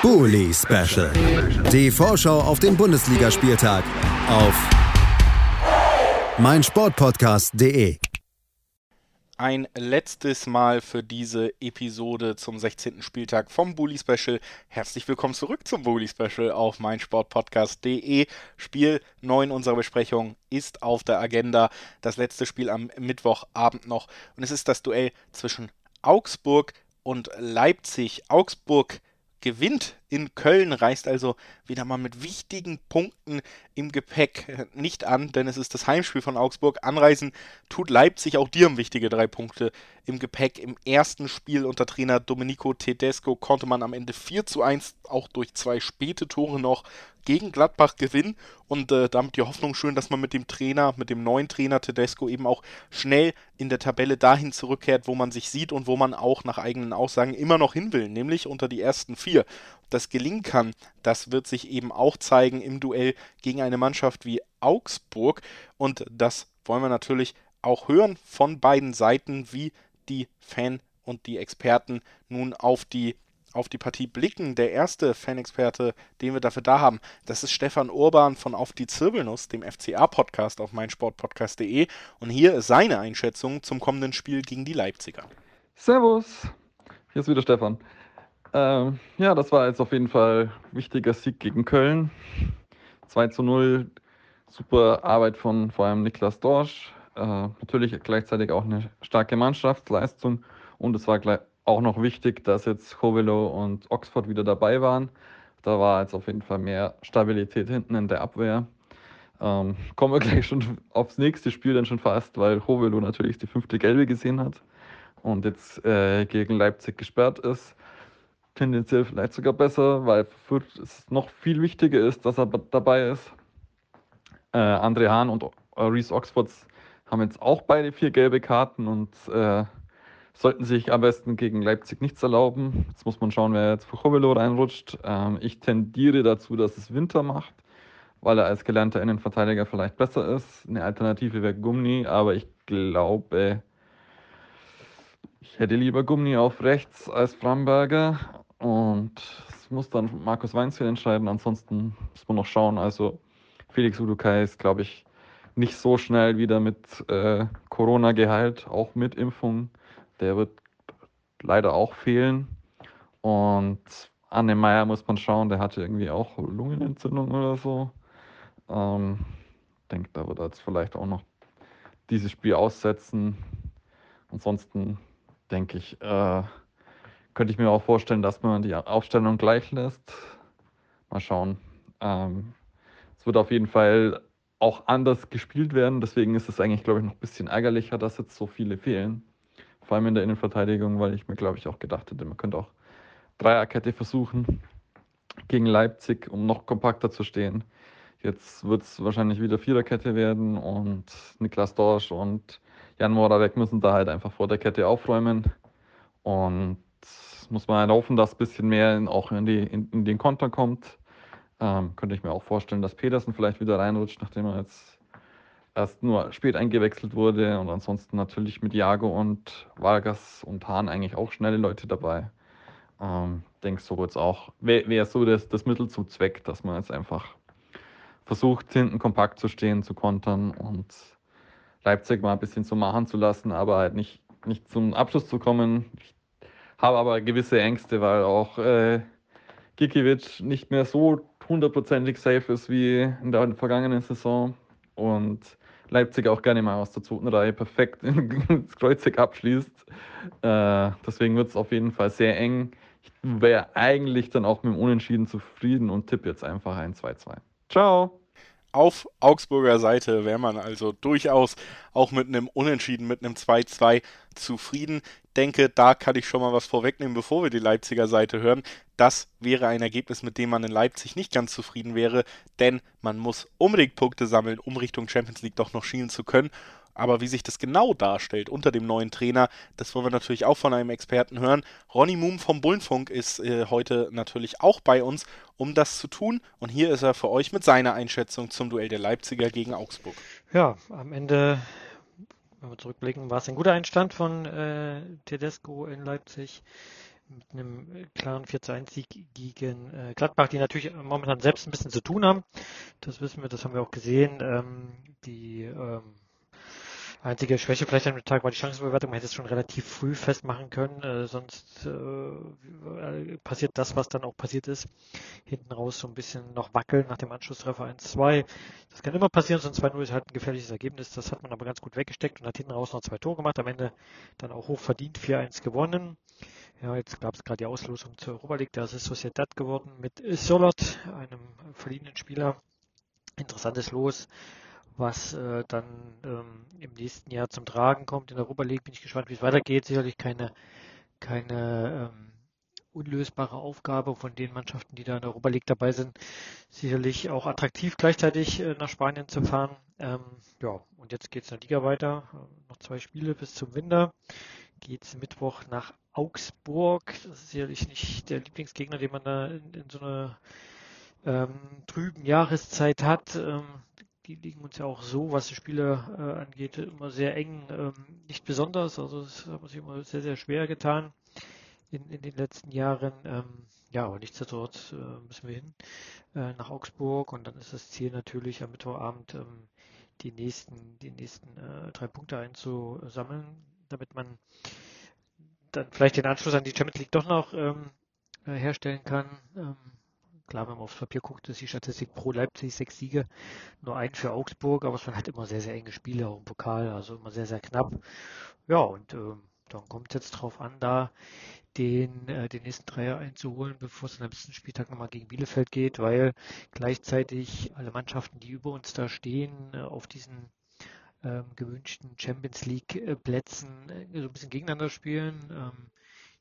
Bully Special. Die Vorschau auf den Bundesligaspieltag auf meinsportpodcast.de. Ein letztes Mal für diese Episode zum 16. Spieltag vom Bully Special. Herzlich willkommen zurück zum Bully Special auf meinsportpodcast.de. Spiel 9 unserer Besprechung ist auf der Agenda. Das letzte Spiel am Mittwochabend noch. Und es ist das Duell zwischen Augsburg und Leipzig. Augsburg gewinnt in Köln, reist also wieder mal mit wichtigen Punkten im Gepäck nicht an, denn es ist das Heimspiel von Augsburg. Anreisen tut Leipzig auch dir wichtige drei Punkte im Gepäck. Im ersten Spiel unter Trainer Domenico Tedesco konnte man am Ende 4 zu 1 auch durch zwei späte Tore noch gegen Gladbach gewinnen und äh, damit die Hoffnung schön, dass man mit dem Trainer, mit dem neuen Trainer Tedesco eben auch schnell in der Tabelle dahin zurückkehrt, wo man sich sieht und wo man auch nach eigenen Aussagen immer noch hin will, nämlich unter die ersten vier. Das gelingen kann, das wird sich eben auch zeigen im Duell gegen eine Mannschaft wie Augsburg und das wollen wir natürlich auch hören von beiden Seiten, wie die Fan und die Experten nun auf die auf die Partie blicken. Der erste Fanexperte, den wir dafür da haben, das ist Stefan Urban von Auf die Zirbelnuss, dem FCA-Podcast auf meinsportpodcast.de. Und hier ist seine Einschätzung zum kommenden Spiel gegen die Leipziger. Servus, hier ist wieder Stefan. Ähm, ja, das war jetzt auf jeden Fall ein wichtiger Sieg gegen Köln. 2 zu 0, super Arbeit von vor allem Niklas Dorsch. Äh, natürlich gleichzeitig auch eine starke Mannschaftsleistung und es war gleich auch noch wichtig, dass jetzt Hovelo und Oxford wieder dabei waren. Da war jetzt auf jeden Fall mehr Stabilität hinten in der Abwehr. Ähm, kommen wir gleich schon aufs nächste Spiel dann schon fast, weil Hovelo natürlich die fünfte Gelbe gesehen hat und jetzt äh, gegen Leipzig gesperrt ist. Tendenziell vielleicht sogar besser, weil für es noch viel wichtiger ist, dass er dabei ist. Äh, André Hahn und Reese Oxfords haben jetzt auch beide vier gelbe Karten und äh, sollten sich am besten gegen Leipzig nichts erlauben. Jetzt muss man schauen, wer jetzt für Chovelo reinrutscht. Ähm, ich tendiere dazu, dass es Winter macht, weil er als gelernter Innenverteidiger vielleicht besser ist. Eine Alternative wäre Gumni, aber ich glaube, ich hätte lieber Gumni auf rechts als Framberger. Und es muss dann Markus Weinzel entscheiden. Ansonsten muss man noch schauen. Also Felix Udukai ist, glaube ich, nicht so schnell wieder mit äh, Corona geheilt, auch mit Impfung. Der wird leider auch fehlen. Und Anne Meyer muss man schauen, der hatte irgendwie auch Lungenentzündung oder so. Ähm, denke, da wird er jetzt vielleicht auch noch dieses Spiel aussetzen. Ansonsten denke ich, äh, könnte ich mir auch vorstellen, dass man die Aufstellung gleich lässt. Mal schauen. Ähm, es wird auf jeden Fall auch anders gespielt werden. Deswegen ist es eigentlich, glaube ich, noch ein bisschen ärgerlicher, dass jetzt so viele fehlen vor allem in der Innenverteidigung, weil ich mir, glaube ich, auch gedacht hätte, man könnte auch Dreierkette versuchen gegen Leipzig, um noch kompakter zu stehen. Jetzt wird es wahrscheinlich wieder Viererkette werden und Niklas Dorsch und Jan Moravec müssen da halt einfach vor der Kette aufräumen. Und muss man halt hoffen, dass ein bisschen mehr in, auch in, die, in, in den Konter kommt. Ähm, könnte ich mir auch vorstellen, dass Petersen vielleicht wieder reinrutscht, nachdem er jetzt erst nur spät eingewechselt wurde und ansonsten natürlich mit Jago und Vargas und Hahn eigentlich auch schnelle Leute dabei. Ähm, denke so jetzt auch, wäre wär so das, das Mittel zum Zweck, dass man jetzt einfach versucht, hinten kompakt zu stehen, zu kontern und Leipzig mal ein bisschen zu machen zu lassen, aber halt nicht, nicht zum Abschluss zu kommen. Ich habe aber gewisse Ängste, weil auch äh, Gikiewicz nicht mehr so hundertprozentig safe ist wie in der vergangenen Saison. Und Leipzig auch gerne mal aus der zweiten Reihe perfekt ins Kreuzig abschließt. Äh, deswegen wird es auf jeden Fall sehr eng. Ich wäre eigentlich dann auch mit dem Unentschieden zufrieden und tippe jetzt einfach ein 2-2. Ciao! Auf Augsburger Seite wäre man also durchaus auch mit einem Unentschieden, mit einem 2-2 zufrieden. Denke, da kann ich schon mal was vorwegnehmen, bevor wir die Leipziger Seite hören. Das wäre ein Ergebnis, mit dem man in Leipzig nicht ganz zufrieden wäre, denn man muss unbedingt Punkte sammeln, um Richtung Champions League doch noch schielen zu können. Aber wie sich das genau darstellt unter dem neuen Trainer, das wollen wir natürlich auch von einem Experten hören. Ronny Moom vom Bullenfunk ist äh, heute natürlich auch bei uns, um das zu tun. Und hier ist er für euch mit seiner Einschätzung zum Duell der Leipziger gegen Augsburg. Ja, am Ende, wenn wir zurückblicken, war es ein guter Einstand von äh, Tedesco in Leipzig. mit einem klaren 4 zu 1 Sieg gegen äh, Gladbach, die natürlich momentan selbst ein bisschen zu tun haben. Das wissen wir, das haben wir auch gesehen. Ähm, die ähm, Einzige Schwäche vielleicht dem Tag war die Chancenbewertung. Man hätte es schon relativ früh festmachen können. Äh, sonst äh, passiert das, was dann auch passiert ist. Hinten raus so ein bisschen noch wackeln nach dem Anschlusstreffer 1-2. Das kann immer passieren. So ein 2-0 ist halt ein gefährliches Ergebnis. Das hat man aber ganz gut weggesteckt und hat hinten raus noch zwei Tore gemacht. Am Ende dann auch hoch verdient 4-1 gewonnen. Ja, jetzt gab es gerade die Auslosung zur Europa League. Da ist es Sociedad geworden mit Solot, einem verliehenen Spieler. Interessantes Los was äh, dann ähm, nächsten Jahr zum Tragen kommt. In der Europa League bin ich gespannt, wie es weitergeht. Sicherlich keine, keine ähm, unlösbare Aufgabe von den Mannschaften, die da in der Europa League dabei sind. Sicherlich auch attraktiv gleichzeitig äh, nach Spanien zu fahren. Ähm, ja, und jetzt geht es in der Liga weiter. Äh, noch zwei Spiele bis zum Winter. Geht es Mittwoch nach Augsburg. Das ist sicherlich nicht der Lieblingsgegner, den man da in, in so einer ähm, trüben Jahreszeit hat. Ähm, die liegen uns ja auch so, was die Spiele äh, angeht, immer sehr eng, ähm, nicht besonders. Also das hat man sich immer sehr, sehr schwer getan in, in den letzten Jahren. Ähm, ja, aber nichtsdestotrotz äh, müssen wir hin äh, nach Augsburg und dann ist das Ziel natürlich am Mittwochabend ähm, die nächsten, die nächsten äh, drei Punkte einzusammeln, damit man dann vielleicht den Anschluss an die Champions League doch noch ähm, äh, herstellen kann. Ähm, Klar, wenn man aufs Papier guckt, ist die Statistik pro Leipzig sechs Siege, nur ein für Augsburg, aber es waren halt immer sehr, sehr enge Spiele, auch im Pokal, also immer sehr, sehr knapp. Ja, und äh, dann kommt es jetzt drauf an, da den, äh, den nächsten Dreier einzuholen, bevor es am letzten Spieltag nochmal gegen Bielefeld geht, weil gleichzeitig alle Mannschaften, die über uns da stehen, äh, auf diesen ähm, gewünschten Champions League äh, Plätzen äh, so ein bisschen gegeneinander spielen. Ähm,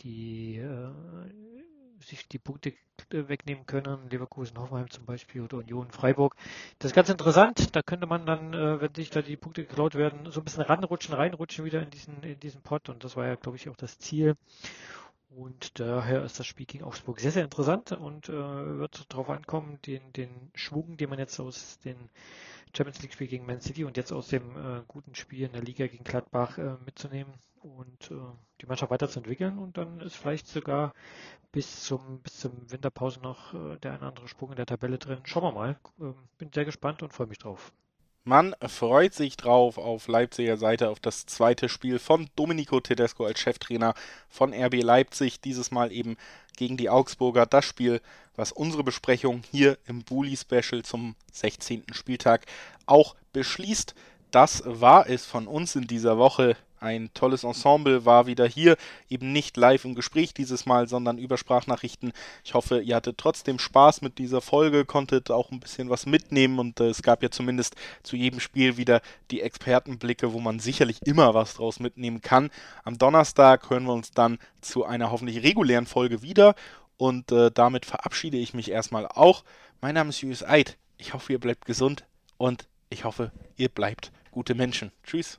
die äh, sich die Punkte wegnehmen können, Leverkusen, Hoffenheim zum Beispiel oder Union, Freiburg. Das ist ganz interessant. Da könnte man dann, äh, wenn sich da die Punkte geklaut werden, so ein bisschen ranrutschen, reinrutschen wieder in diesen, in diesen Pot. Und das war ja, glaube ich, auch das Ziel. Und daher ist das Spiel gegen Augsburg sehr, sehr interessant und äh, wird darauf ankommen, den, den Schwung, den man jetzt aus den Champions League Spiel gegen Man City und jetzt aus dem äh, guten Spiel in der Liga gegen Gladbach äh, mitzunehmen und äh, die Mannschaft weiterzuentwickeln und dann ist vielleicht sogar bis zum bis zum Winterpause noch äh, der eine andere Sprung in der Tabelle drin. Schauen wir mal. Ähm, bin sehr gespannt und freue mich drauf. Man freut sich drauf auf Leipziger Seite auf das zweite Spiel von Domenico Tedesco als Cheftrainer von RB Leipzig. Dieses Mal eben gegen die Augsburger. Das Spiel, was unsere Besprechung hier im Bully Special zum 16. Spieltag auch beschließt. Das war es von uns in dieser Woche. Ein tolles Ensemble war wieder hier, eben nicht live im Gespräch dieses Mal, sondern über Sprachnachrichten. Ich hoffe, ihr hattet trotzdem Spaß mit dieser Folge, konntet auch ein bisschen was mitnehmen und äh, es gab ja zumindest zu jedem Spiel wieder die Expertenblicke, wo man sicherlich immer was draus mitnehmen kann. Am Donnerstag hören wir uns dann zu einer hoffentlich regulären Folge wieder und äh, damit verabschiede ich mich erstmal auch. Mein Name ist Julius Eid. Ich hoffe, ihr bleibt gesund und ich hoffe, ihr bleibt gute Menschen. Tschüss.